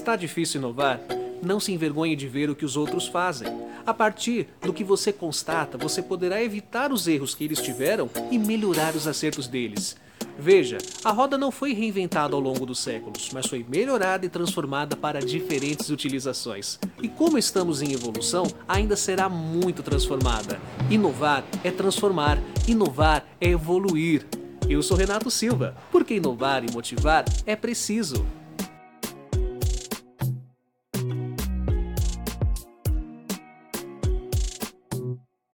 Está difícil inovar? Não se envergonhe de ver o que os outros fazem. A partir do que você constata, você poderá evitar os erros que eles tiveram e melhorar os acertos deles. Veja, a roda não foi reinventada ao longo dos séculos, mas foi melhorada e transformada para diferentes utilizações. E como estamos em evolução, ainda será muito transformada. Inovar é transformar, inovar é evoluir. Eu sou Renato Silva, porque inovar e motivar é preciso.